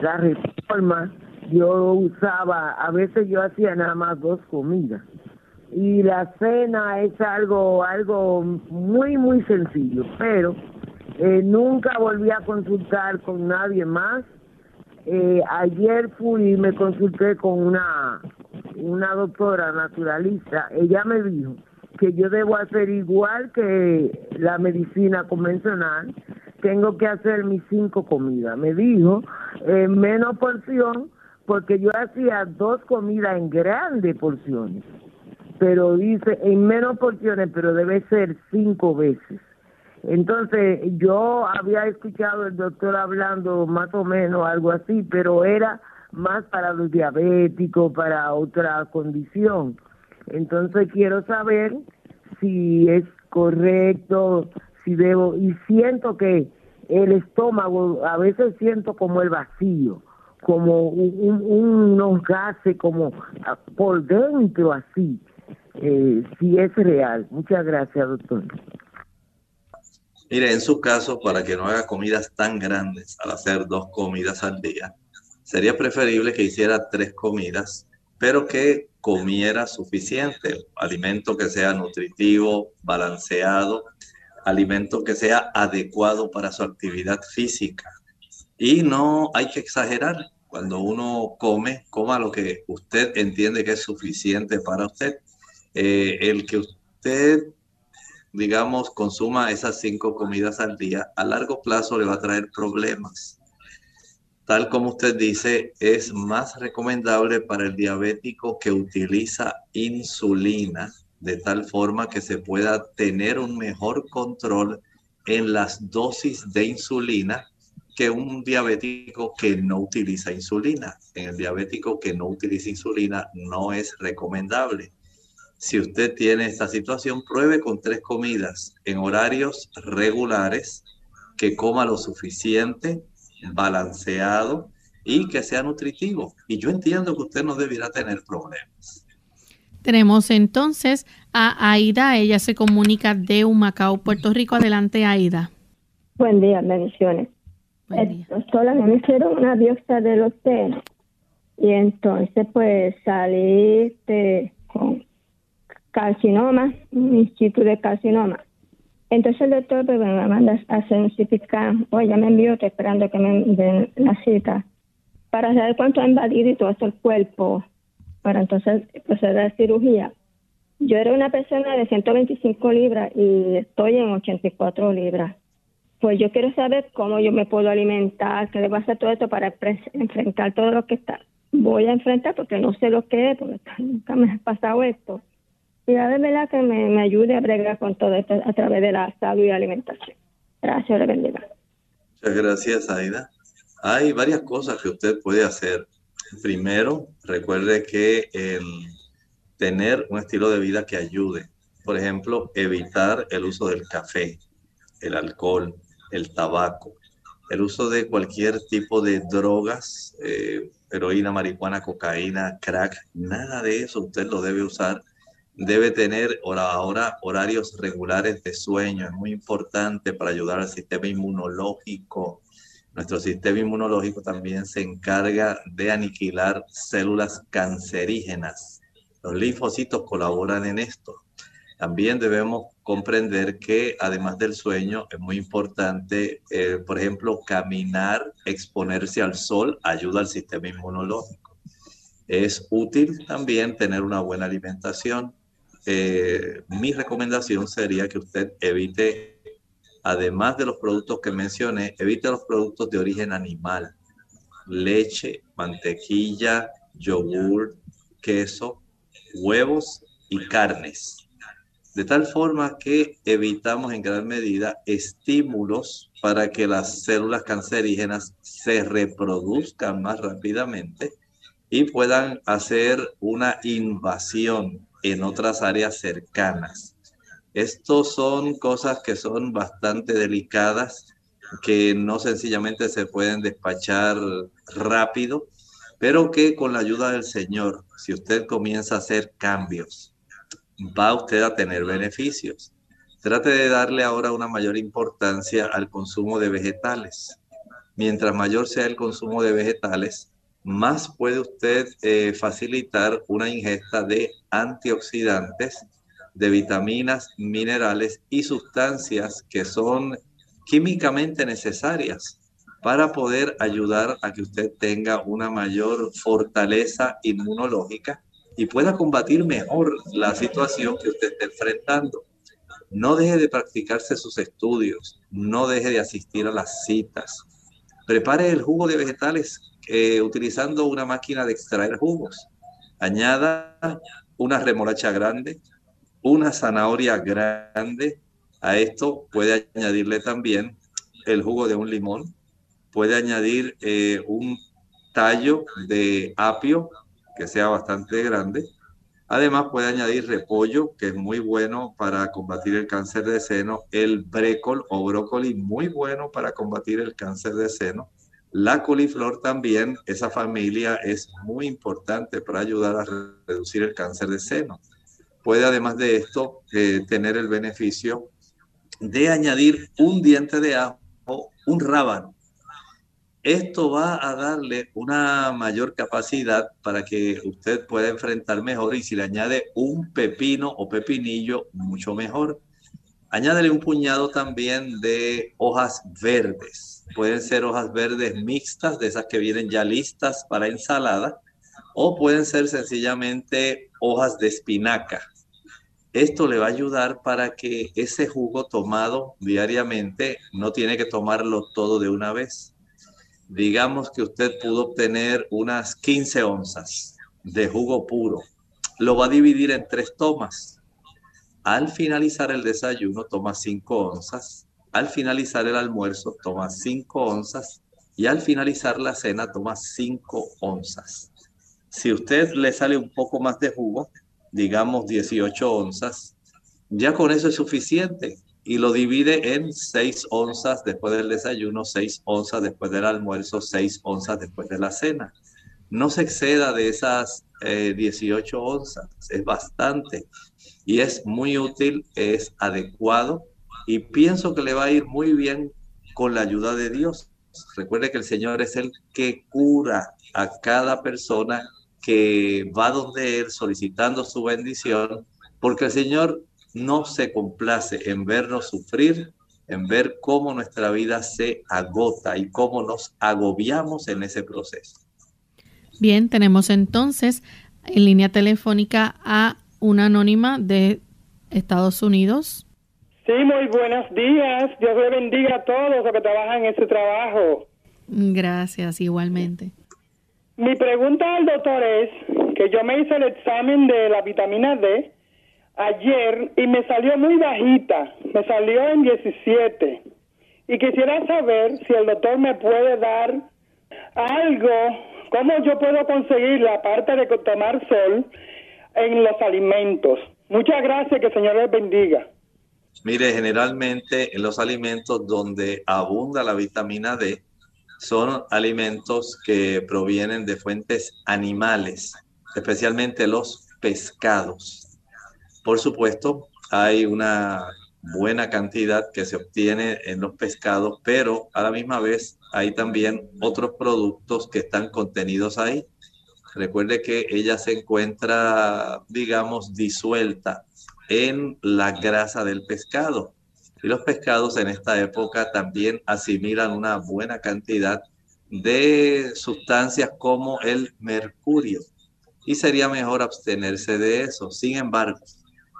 N: la reforma, yo usaba, a veces yo hacía nada más dos comidas y la cena es algo algo muy muy sencillo pero eh, nunca volví a consultar con nadie más. Eh, ayer fui y me consulté con una una doctora naturalista. Ella me dijo que yo debo hacer igual que la medicina convencional. Tengo que hacer mis cinco comidas. Me dijo en menos porción porque yo hacía dos comidas en grandes porciones. Pero dice en menos porciones, pero debe ser cinco veces. Entonces, yo había escuchado el doctor hablando más o menos algo así, pero era más para los diabéticos, para otra condición. Entonces, quiero saber si es correcto, si debo, y siento que el estómago, a veces siento como el vacío, como un, unos gases, como por dentro así eh, si es real. Muchas gracias, doctor.
B: Mire, en su caso, para que no haga comidas tan grandes al hacer dos comidas al día, sería preferible que hiciera tres comidas, pero que comiera suficiente, alimento que sea nutritivo, balanceado, alimento que sea adecuado para su actividad física. Y no hay que exagerar. Cuando uno come, coma lo que usted entiende que es suficiente para usted eh, el que usted, digamos, consuma esas cinco comidas al día, a largo plazo le va a traer problemas. Tal como usted dice, es más recomendable para el diabético que utiliza insulina de tal forma que se pueda tener un mejor control en las dosis de insulina que un diabético que no utiliza insulina. En el diabético que no utiliza insulina no es recomendable. Si usted tiene esta situación, pruebe con tres comidas en horarios regulares, que coma lo suficiente, balanceado y que sea nutritivo. Y yo entiendo que usted no debiera tener problemas.
A: Tenemos entonces a Aida, ella se comunica de Humacao, Puerto Rico. Adelante, Aida.
O: Buen día, bendiciones. Buen Doctora, me hicieron una biopsia de los senos y entonces pues salí con carcinoma, instituto de carcinoma. Entonces el doctor pues, me manda a hacer un CT o ya me envió, estoy esperando que me den la cita, para saber cuánto ha invadido y todo el cuerpo, para entonces proceder a la cirugía. Yo era una persona de 125 libras y estoy en 84 libras. Pues yo quiero saber cómo yo me puedo alimentar, qué debo hacer todo esto para enfrentar todo lo que está. Voy a enfrentar porque no sé lo que es, porque nunca me ha pasado esto. A ver, ¿verdad? Que me, ayude a bregar con todo esto a través de la salud y alimentación. Gracias, le bendiga.
B: Muchas gracias, Aida. Hay varias cosas que usted puede hacer. Primero, recuerde que el tener un estilo de vida que ayude. Por ejemplo, evitar el uso del café, el alcohol, el tabaco, el uso de cualquier tipo de drogas, eh, heroína, marihuana, cocaína, crack, nada de eso usted lo debe usar. Debe tener ahora horarios regulares de sueño, es muy importante para ayudar al sistema inmunológico. Nuestro sistema inmunológico también se encarga de aniquilar células cancerígenas los linfocitos colaboran en esto. También debemos comprender que además del sueño es muy importante, eh, por ejemplo, caminar, exponerse al sol, ayuda al sistema inmunológico. Es útil también tener una buena alimentación. Eh, mi recomendación sería que usted evite, además de los productos que mencioné, evite los productos de origen animal, leche, mantequilla, yogur, queso, huevos y carnes. De tal forma que evitamos en gran medida estímulos para que las células cancerígenas se reproduzcan más rápidamente y puedan hacer una invasión en otras áreas cercanas. Estos son cosas que son bastante delicadas, que no sencillamente se pueden despachar rápido, pero que con la ayuda del Señor, si usted comienza a hacer cambios, va usted a tener beneficios. Trate de darle ahora una mayor importancia al consumo de vegetales. Mientras mayor sea el consumo de vegetales, más puede usted eh, facilitar una ingesta de antioxidantes, de vitaminas, minerales y sustancias que son químicamente necesarias para poder ayudar a que usted tenga una mayor fortaleza inmunológica y pueda combatir mejor la situación que usted está enfrentando. No deje de practicarse sus estudios, no deje de asistir a las citas. Prepare el jugo de vegetales eh, utilizando una máquina de extraer jugos. Añada una remolacha grande, una zanahoria grande. A esto puede añadirle también el jugo de un limón, puede añadir eh, un tallo de apio que sea bastante grande. Además puede añadir repollo, que es muy bueno para combatir el cáncer de seno, el brécol o brócoli, muy bueno para combatir el cáncer de seno. La coliflor también, esa familia es muy importante para ayudar a reducir el cáncer de seno. Puede además de esto eh, tener el beneficio de añadir un diente de ajo, un rábano, esto va a darle una mayor capacidad para que usted pueda enfrentar mejor y si le añade un pepino o pepinillo, mucho mejor. Añádele un puñado también de hojas verdes. Pueden ser hojas verdes mixtas, de esas que vienen ya listas para ensalada, o pueden ser sencillamente hojas de espinaca. Esto le va a ayudar para que ese jugo tomado diariamente no tiene que tomarlo todo de una vez digamos que usted pudo obtener unas 15 onzas de jugo puro, lo va a dividir en tres tomas. Al finalizar el desayuno toma 5 onzas, al finalizar el almuerzo toma 5 onzas y al finalizar la cena toma 5 onzas. Si usted le sale un poco más de jugo, digamos 18 onzas, ya con eso es suficiente y lo divide en 6 onzas después del desayuno, 6 onzas después del almuerzo, 6 onzas después de la cena. No se exceda de esas 18 eh, onzas, es bastante y es muy útil, es adecuado y pienso que le va a ir muy bien con la ayuda de Dios. Recuerde que el Señor es el que cura a cada persona que va donde Él solicitando su bendición, porque el Señor no se complace en vernos sufrir, en ver cómo nuestra vida se agota y cómo nos agobiamos en ese proceso.
A: Bien, tenemos entonces en línea telefónica a una anónima de Estados Unidos.
P: Sí, muy buenos días. Dios le bendiga a todos los que trabajan en ese trabajo.
A: Gracias, igualmente.
P: Mi pregunta al doctor es que yo me hice el examen de la vitamina D ayer y me salió muy bajita, me salió en 17. Y quisiera saber si el doctor me puede dar algo, cómo yo puedo conseguir la parte de tomar sol en los alimentos. Muchas gracias, que el Señor les bendiga.
B: Mire, generalmente en los alimentos donde abunda la vitamina D son alimentos que provienen de fuentes animales, especialmente los pescados. Por supuesto, hay una buena cantidad que se obtiene en los pescados, pero a la misma vez hay también otros productos que están contenidos ahí. Recuerde que ella se encuentra, digamos, disuelta en la grasa del pescado. Y los pescados en esta época también asimilan una buena cantidad de sustancias como el mercurio. Y sería mejor abstenerse de eso. Sin embargo,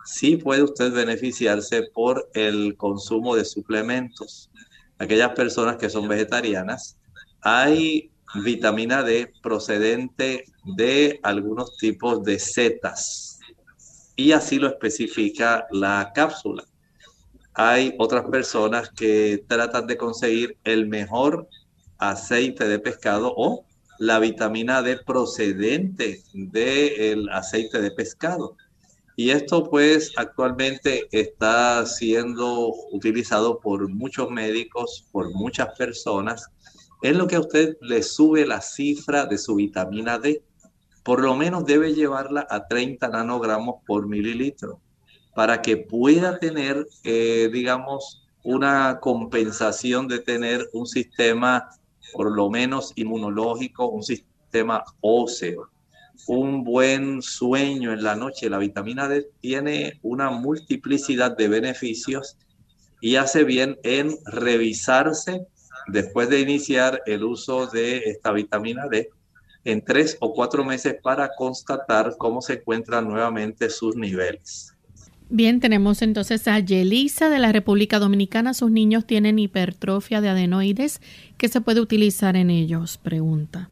B: sí puede usted beneficiarse por el consumo de suplementos. Aquellas personas que son vegetarianas, hay vitamina D procedente de algunos tipos de setas y así lo especifica la cápsula. Hay otras personas que tratan de conseguir el mejor aceite de pescado o la vitamina D procedente del aceite de pescado. Y esto pues actualmente está siendo utilizado por muchos médicos, por muchas personas es lo que a usted le sube la cifra de su vitamina D. Por lo menos debe llevarla a 30 nanogramos por mililitro para que pueda tener, eh, digamos, una compensación de tener un sistema por lo menos inmunológico, un sistema óseo, un buen sueño en la noche. La vitamina D tiene una multiplicidad de beneficios y hace bien en revisarse después de iniciar el uso de esta vitamina D en tres o cuatro meses para constatar cómo se encuentran nuevamente sus niveles.
A: Bien, tenemos entonces a Yelisa de la República Dominicana. Sus niños tienen hipertrofia de adenoides. ¿Qué se puede utilizar en ellos? Pregunta.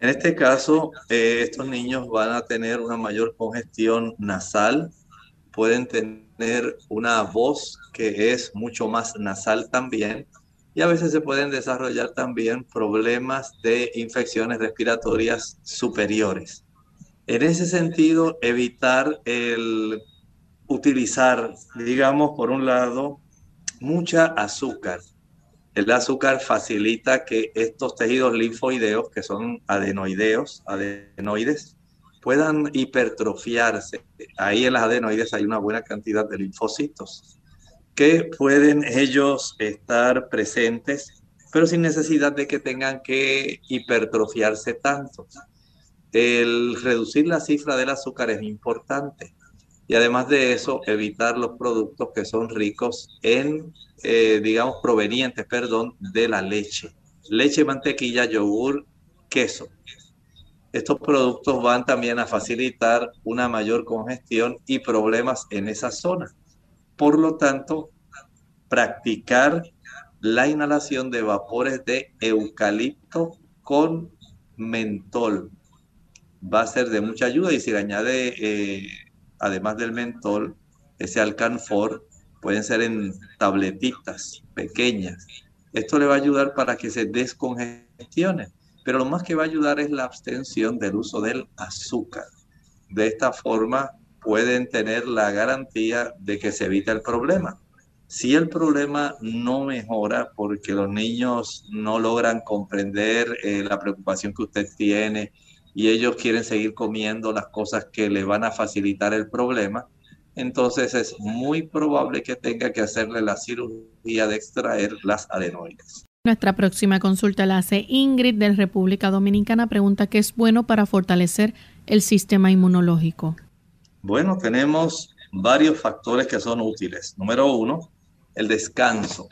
B: En este caso, eh, estos niños van a tener una mayor congestión nasal, pueden tener una voz que es mucho más nasal también y a veces se pueden desarrollar también problemas de infecciones respiratorias superiores. En ese sentido, evitar el utilizar, digamos, por un lado, mucha azúcar. El azúcar facilita que estos tejidos linfoideos, que son adenoideos, adenoides, puedan hipertrofiarse. Ahí en las adenoides hay una buena cantidad de linfocitos que pueden ellos estar presentes, pero sin necesidad de que tengan que hipertrofiarse tanto. El reducir la cifra del azúcar es importante. Y además de eso, evitar los productos que son ricos en, eh, digamos, provenientes, perdón, de la leche. Leche, mantequilla, yogur, queso. Estos productos van también a facilitar una mayor congestión y problemas en esa zona. Por lo tanto, practicar la inhalación de vapores de eucalipto con mentol va a ser de mucha ayuda y si le añade, eh, además del mentol, ese alcanfor, pueden ser en tabletitas pequeñas. Esto le va a ayudar para que se descongestione, pero lo más que va a ayudar es la abstención del uso del azúcar. De esta forma pueden tener la garantía de que se evita el problema. Si el problema no mejora porque los niños no logran comprender eh, la preocupación que usted tiene y ellos quieren seguir comiendo las cosas que le van a facilitar el problema, entonces es muy probable que tenga que hacerle la cirugía de extraer las adenoides.
A: Nuestra próxima consulta la hace Ingrid de República Dominicana. Pregunta qué es bueno para fortalecer el sistema inmunológico.
B: Bueno, tenemos varios factores que son útiles. Número uno, el descanso.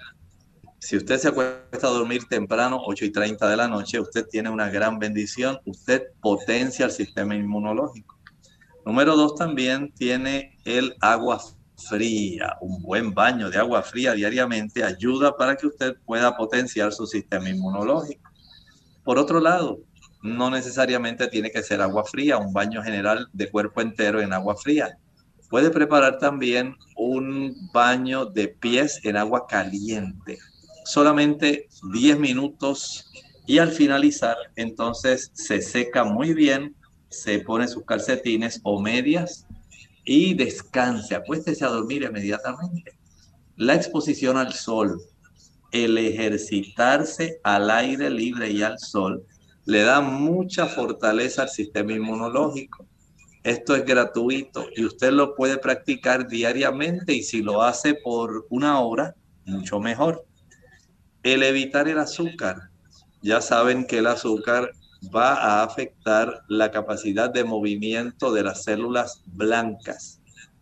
B: Si usted se acuesta a dormir temprano, 8 y 30 de la noche, usted tiene una gran bendición, usted potencia el sistema inmunológico. Número dos, también tiene el agua fría. Un buen baño de agua fría diariamente ayuda para que usted pueda potenciar su sistema inmunológico. Por otro lado, no necesariamente tiene que ser agua fría, un baño general de cuerpo entero en agua fría. Puede preparar también un baño de pies en agua caliente solamente 10 minutos y al finalizar entonces se seca muy bien, se pone sus calcetines o medias y descanse, acuéstese a dormir inmediatamente. La exposición al sol, el ejercitarse al aire libre y al sol, le da mucha fortaleza al sistema inmunológico. Esto es gratuito y usted lo puede practicar diariamente y si lo hace por una hora, mucho mejor. El evitar el azúcar. Ya saben que el azúcar va a afectar la capacidad de movimiento de las células blancas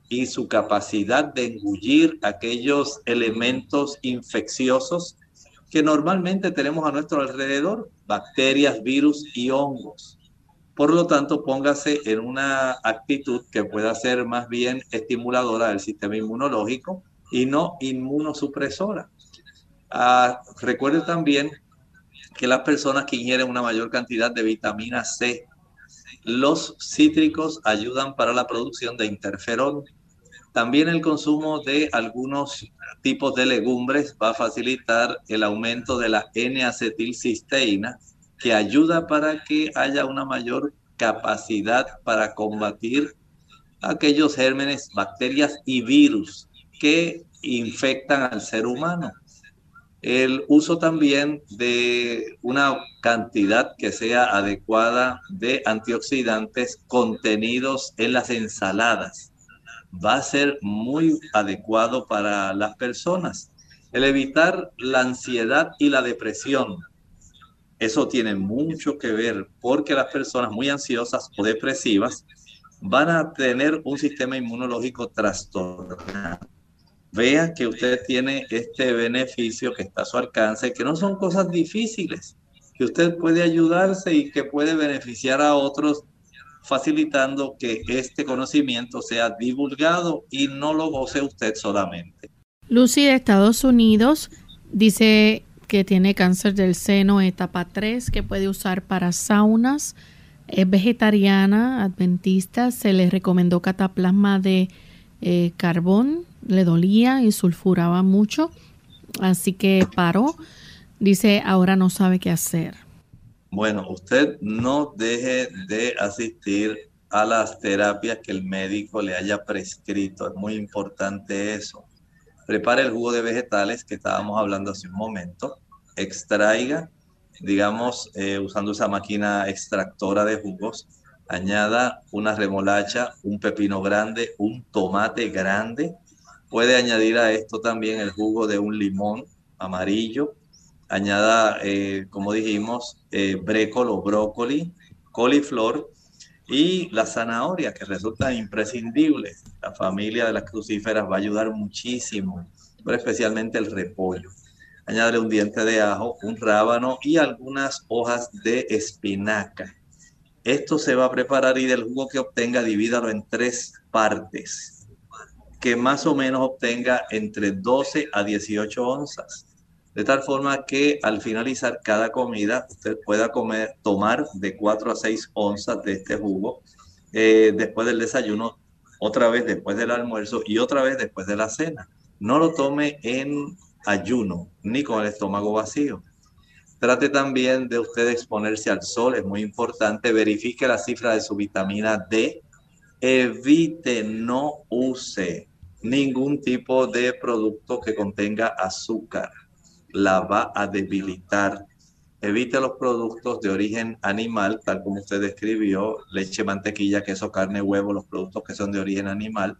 B: y su capacidad de engullir aquellos elementos infecciosos que normalmente tenemos a nuestro alrededor, bacterias, virus y hongos. Por lo tanto, póngase en una actitud que pueda ser más bien estimuladora del sistema inmunológico y no inmunosupresora. Ah, recuerde también que las personas que ingieren una mayor cantidad de vitamina C, los cítricos ayudan para la producción de interferón. También el consumo de algunos tipos de legumbres va a facilitar el aumento de la N-acetilcisteína, que ayuda para que haya una mayor capacidad para combatir aquellos gérmenes, bacterias y virus que infectan al ser humano. El uso también de una cantidad que sea adecuada de antioxidantes contenidos en las ensaladas va a ser muy adecuado para las personas. El evitar la ansiedad y la depresión, eso tiene mucho que ver porque las personas muy ansiosas o depresivas van a tener un sistema inmunológico trastornado vea que usted tiene este beneficio que está a su alcance, que no son cosas difíciles, que usted puede ayudarse y que puede beneficiar a otros facilitando que este conocimiento sea divulgado y no lo goce usted solamente.
A: Lucy de Estados Unidos dice que tiene cáncer del seno etapa 3 que puede usar para saunas. Es vegetariana, adventista, se le recomendó cataplasma de eh, carbón le dolía y sulfuraba mucho, así que paró. Dice, ahora no sabe qué hacer.
B: Bueno, usted no deje de asistir a las terapias que el médico le haya prescrito. Es muy importante eso. Prepare el jugo de vegetales que estábamos hablando hace un momento. Extraiga, digamos, eh, usando esa máquina extractora de jugos. Añada una remolacha, un pepino grande, un tomate grande, Puede añadir a esto también el jugo de un limón amarillo. Añada, eh, como dijimos, eh, brécolo, brócoli, coliflor y la zanahoria, que resulta imprescindible. La familia de las crucíferas va a ayudar muchísimo, pero especialmente el repollo. Añádale un diente de ajo, un rábano y algunas hojas de espinaca. Esto se va a preparar y del jugo que obtenga divídalo en tres partes que más o menos obtenga entre 12 a 18 onzas. De tal forma que al finalizar cada comida usted pueda comer, tomar de 4 a 6 onzas de este jugo eh, después del desayuno, otra vez después del almuerzo y otra vez después de la cena. No lo tome en ayuno ni con el estómago vacío. Trate también de usted exponerse al sol, es muy importante. Verifique la cifra de su vitamina D. Evite, no use ningún tipo de producto que contenga azúcar. La va a debilitar. Evite los productos de origen animal, tal como usted describió, leche, mantequilla, queso, carne, huevo, los productos que son de origen animal.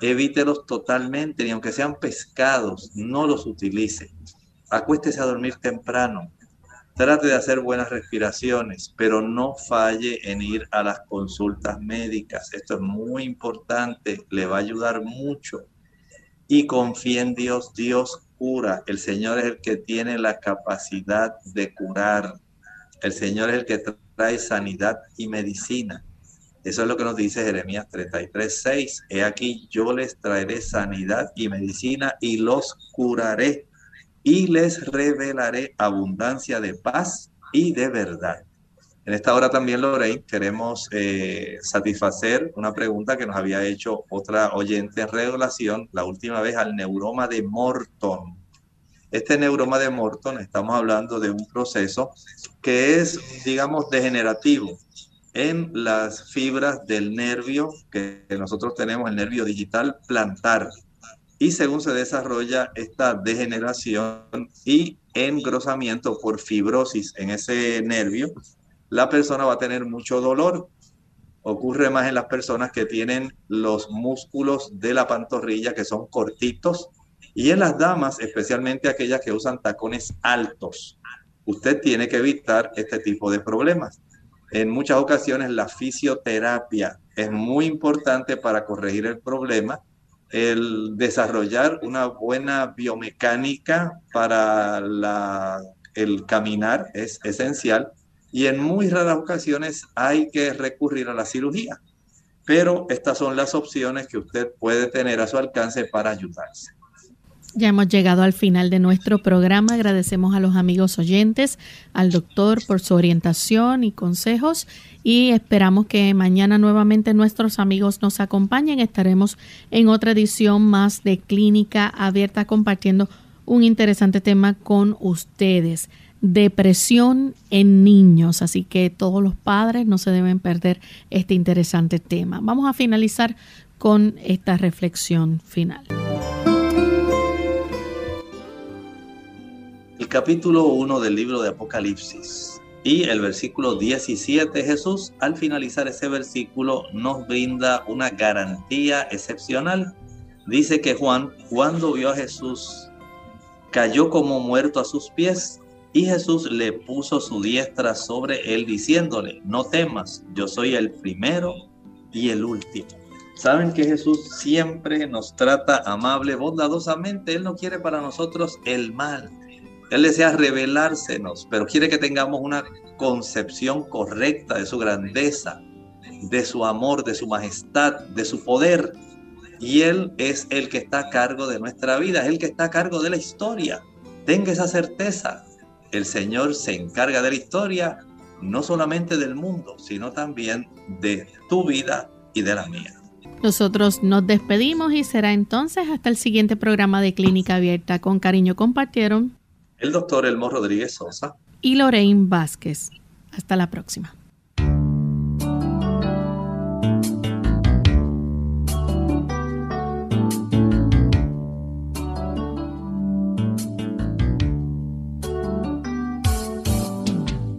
B: Evítelos totalmente, ni aunque sean pescados, no los utilice. Acuéstese a dormir temprano. Trate de hacer buenas respiraciones, pero no falle en ir a las consultas médicas. Esto es muy importante, le va a ayudar mucho. Y confíe en Dios, Dios cura. El Señor es el que tiene la capacidad de curar. El Señor es el que trae sanidad y medicina. Eso es lo que nos dice Jeremías 33, 6. He aquí, yo les traeré sanidad y medicina y los curaré y les revelaré abundancia de paz y de verdad. En esta hora también, Lorraine, queremos eh, satisfacer una pregunta que nos había hecho otra oyente en regulación, la última vez al neuroma de Morton. Este neuroma de Morton, estamos hablando de un proceso que es, digamos, degenerativo en las fibras del nervio que nosotros tenemos, el nervio digital plantar y según se desarrolla esta degeneración y engrosamiento por fibrosis en ese nervio, la persona va a tener mucho dolor. Ocurre más en las personas que tienen los músculos de la pantorrilla que son cortitos y en las damas, especialmente aquellas que usan tacones altos. Usted tiene que evitar este tipo de problemas. En muchas ocasiones la fisioterapia es muy importante para corregir el problema el desarrollar una buena biomecánica para el caminar es esencial y en muy raras ocasiones hay que recurrir a la cirugía. Pero estas son las opciones que usted puede tener a su alcance para ayudarse.
A: Ya hemos llegado al final de nuestro programa. Agradecemos a los amigos oyentes, al doctor por su orientación y consejos y esperamos que mañana nuevamente nuestros amigos nos acompañen. Estaremos en otra edición más de Clínica Abierta compartiendo un interesante tema con ustedes. Depresión en niños, así que todos los padres no se deben perder este interesante tema. Vamos a finalizar con esta reflexión final.
B: El capítulo 1 del libro de Apocalipsis y el versículo 17, Jesús, al finalizar ese versículo, nos brinda una garantía excepcional. Dice que Juan, cuando vio a Jesús, cayó como muerto a sus pies y Jesús le puso su diestra sobre él diciéndole, no temas, yo soy el primero y el último. Saben que Jesús siempre nos trata amable, bondadosamente. Él no quiere para nosotros el mal. Él desea revelársenos, pero quiere que tengamos una concepción correcta de su grandeza, de su amor, de su majestad, de su poder. Y Él es el que está a cargo de nuestra vida, es el que está a cargo de la historia. Tenga esa certeza. El Señor se encarga de la historia, no solamente del mundo, sino también de tu vida y de la mía.
A: Nosotros nos despedimos y será entonces hasta el siguiente programa de Clínica Abierta. Con cariño compartieron
B: el doctor Elmo Rodríguez Sosa
A: y Lorraine Vázquez. Hasta la próxima.